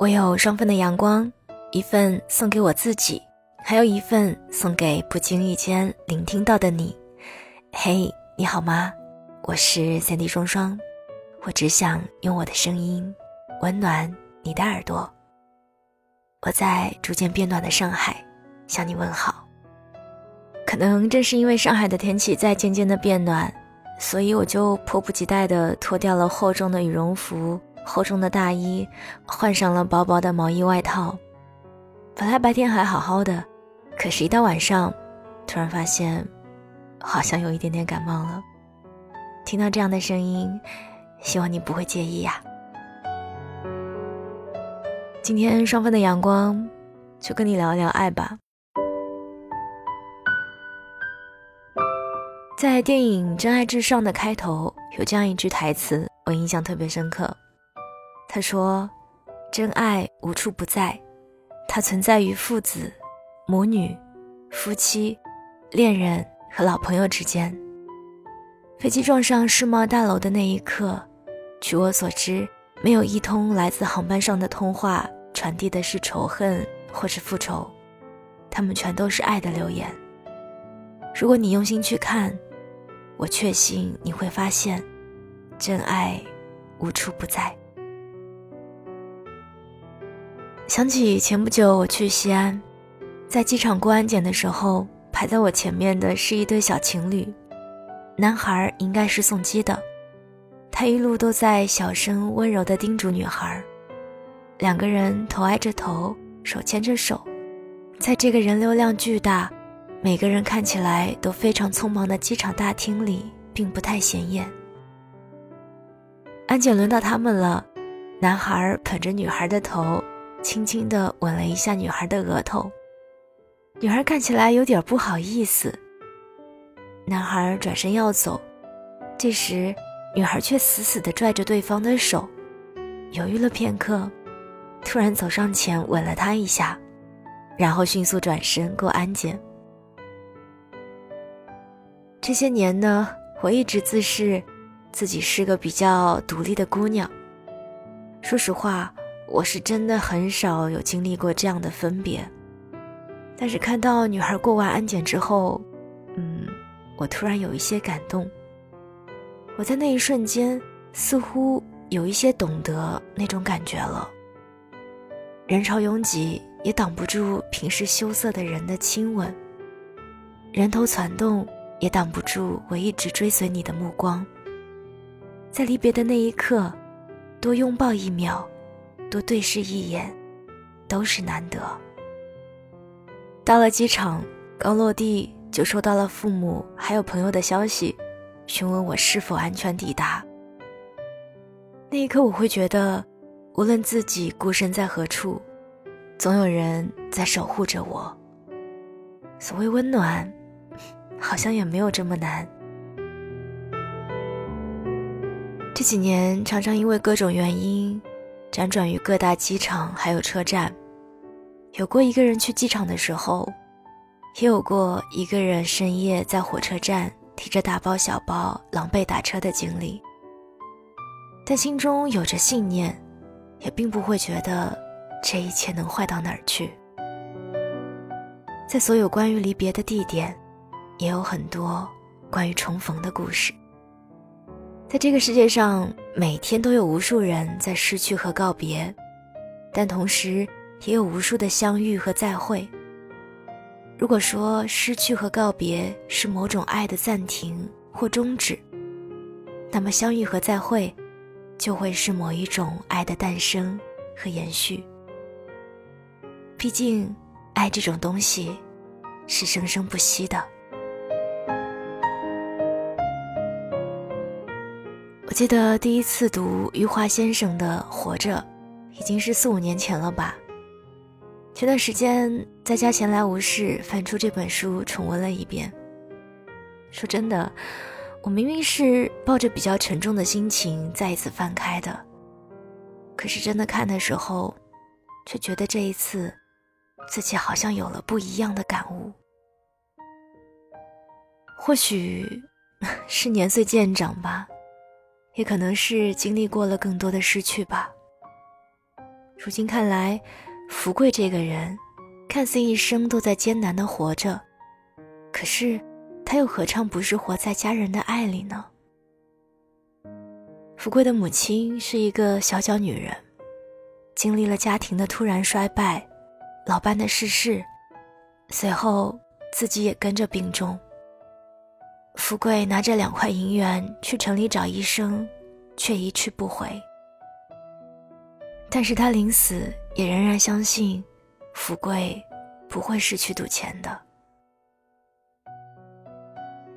我有双份的阳光，一份送给我自己，还有一份送给不经意间聆听到的你。嘿，你好吗？我是三 D 双双，我只想用我的声音温暖你的耳朵。我在逐渐变暖的上海向你问好。可能正是因为上海的天气在渐渐的变暖，所以我就迫不及待地脱掉了厚重的羽绒服。厚重的大衣，换上了薄薄的毛衣外套。本来白天还好好的，可是，一到晚上，突然发现，好像有一点点感冒了。听到这样的声音，希望你不会介意呀。今天双份的阳光，就跟你聊一聊爱吧。在电影《真爱至上》的开头，有这样一句台词，我印象特别深刻。他说：“真爱无处不在，它存在于父子、母女、夫妻、恋人和老朋友之间。”飞机撞上世贸大楼的那一刻，据我所知，没有一通来自航班上的通话传递的是仇恨或是复仇，他们全都是爱的留言。如果你用心去看，我确信你会发现，真爱无处不在。想起前不久我去西安，在机场过安检的时候，排在我前面的是一对小情侣，男孩应该是送机的，他一路都在小声温柔地叮嘱女孩，两个人头挨着头，手牵着手，在这个人流量巨大、每个人看起来都非常匆忙的机场大厅里，并不太显眼。安检轮到他们了，男孩捧着女孩的头。轻轻地吻了一下女孩的额头，女孩看起来有点不好意思。男孩转身要走，这时女孩却死死地拽着对方的手，犹豫了片刻，突然走上前吻了他一下，然后迅速转身过安检。这些年呢，我一直自视自己是个比较独立的姑娘，说实话。我是真的很少有经历过这样的分别，但是看到女孩过完安检之后，嗯，我突然有一些感动。我在那一瞬间似乎有一些懂得那种感觉了。人潮拥挤也挡不住平时羞涩的人的亲吻，人头攒动也挡不住我一直追随你的目光。在离别的那一刻，多拥抱一秒。多对视一眼，都是难得。到了机场，刚落地就收到了父母还有朋友的消息，询问我是否安全抵达。那一刻，我会觉得，无论自己孤身在何处，总有人在守护着我。所谓温暖，好像也没有这么难。这几年，常常因为各种原因。辗转于各大机场，还有车站，有过一个人去机场的时候，也有过一个人深夜在火车站提着大包小包狼狈打车的经历。但心中有着信念，也并不会觉得这一切能坏到哪儿去。在所有关于离别的地点，也有很多关于重逢的故事。在这个世界上，每天都有无数人在失去和告别，但同时也有无数的相遇和再会。如果说失去和告别是某种爱的暂停或终止，那么相遇和再会，就会是某一种爱的诞生和延续。毕竟，爱这种东西，是生生不息的。我记得第一次读余华先生的《活着》，已经是四五年前了吧。前段时间在家闲来无事，翻出这本书重温了一遍。说真的，我明明是抱着比较沉重的心情再一次翻开的，可是真的看的时候，却觉得这一次自己好像有了不一样的感悟。或许是年岁渐长吧。也可能是经历过了更多的失去吧。如今看来，福贵这个人，看似一生都在艰难的活着，可是，他又何尝不是活在家人的爱里呢？福贵的母亲是一个小脚女人，经历了家庭的突然衰败，老伴的逝世，随后自己也跟着病重。福贵拿着两块银元去城里找医生，却一去不回。但是他临死也仍然相信，福贵不会失去赌钱的。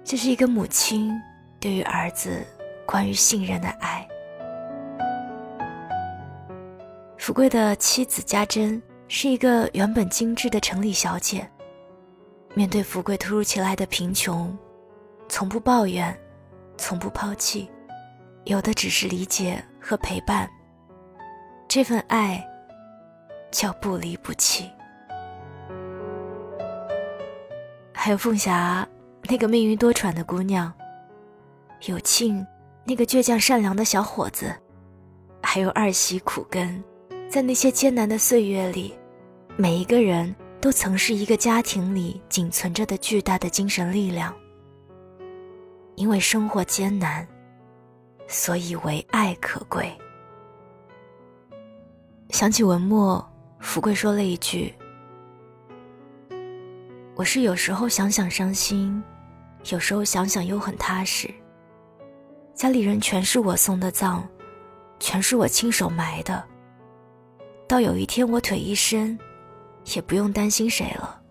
这是一个母亲对于儿子关于信任的爱。福贵的妻子家珍是一个原本精致的城里小姐，面对福贵突如其来的贫穷。从不抱怨，从不抛弃，有的只是理解和陪伴。这份爱叫不离不弃。还有凤霞，那个命运多舛的姑娘；有庆，那个倔强善良的小伙子；还有二喜苦根，在那些艰难的岁月里，每一个人都曾是一个家庭里仅存着的巨大的精神力量。因为生活艰难，所以唯爱可贵。想起文末，福贵说了一句：“我是有时候想想伤心，有时候想想又很踏实。家里人全是我送的葬，全是我亲手埋的。到有一天我腿一伸，也不用担心谁了。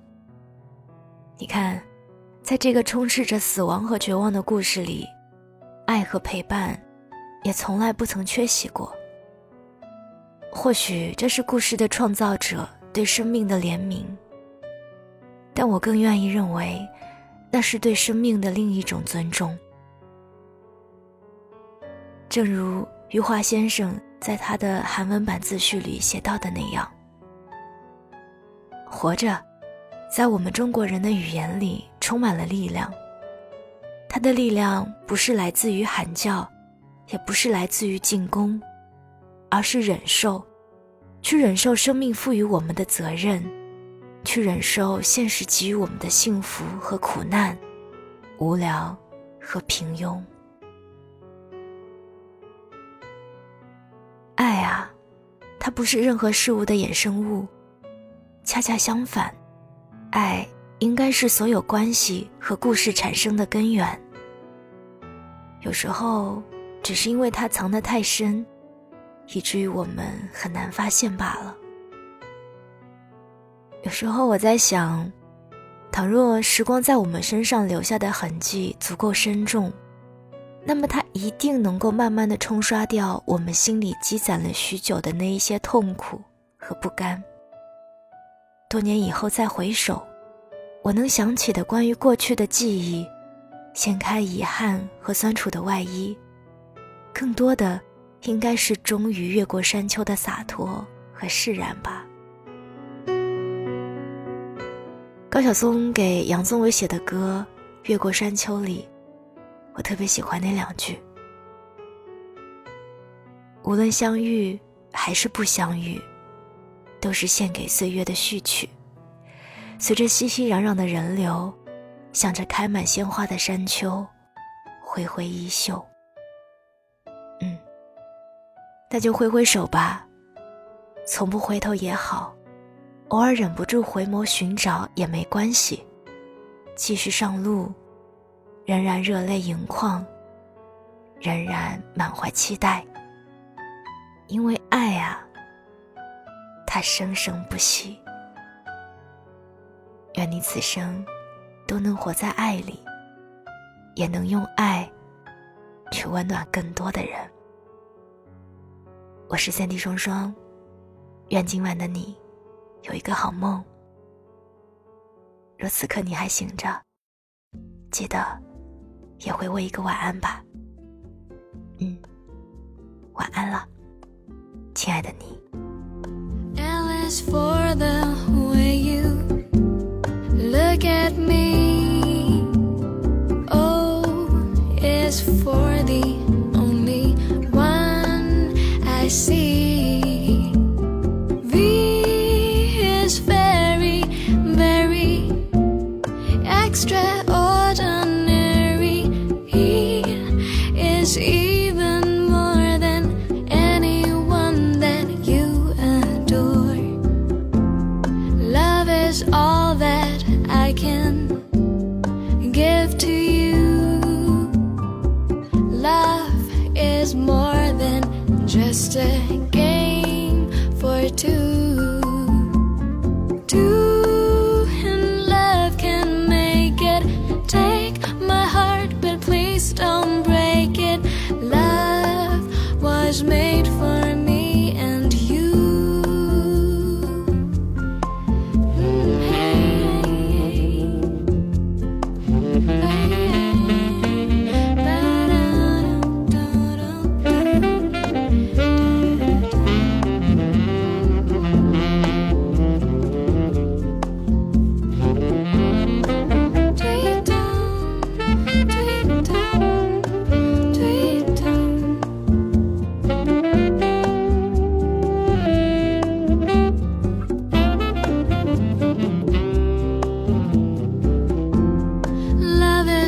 你看。”在这个充斥着死亡和绝望的故事里，爱和陪伴，也从来不曾缺席过。或许这是故事的创造者对生命的怜悯，但我更愿意认为，那是对生命的另一种尊重。正如余华先生在他的韩文版自序里写到的那样：“活着。”在我们中国人的语言里，充满了力量。他的力量不是来自于喊叫，也不是来自于进攻，而是忍受，去忍受生命赋予我们的责任，去忍受现实给予我们的幸福和苦难、无聊和平庸。爱啊，它不是任何事物的衍生物，恰恰相反。爱应该是所有关系和故事产生的根源。有时候，只是因为它藏得太深，以至于我们很难发现罢了。有时候我在想，倘若时光在我们身上留下的痕迹足够深重，那么它一定能够慢慢的冲刷掉我们心里积攒了许久的那一些痛苦和不甘。多年以后再回首，我能想起的关于过去的记忆，掀开遗憾和酸楚的外衣，更多的应该是终于越过山丘的洒脱和释然吧。高晓松给杨宗纬写的歌《越过山丘》里，我特别喜欢那两句：无论相遇还是不相遇。都是献给岁月的序曲，随着熙熙攘攘的人流，向着开满鲜花的山丘，挥挥衣袖。嗯，那就挥挥手吧，从不回头也好，偶尔忍不住回眸寻找也没关系，继续上路，仍然热泪盈眶，仍然满怀期待，因为爱啊。它生生不息。愿你此生都能活在爱里，也能用爱去温暖更多的人。我是三 D 双双，愿今晚的你有一个好梦。若此刻你还醒着，记得也回我一个晚安吧。嗯，晚安了，亲爱的你。A game for two. Two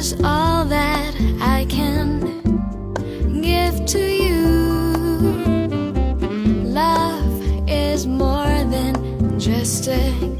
is all that I can give to you. Love is more than just a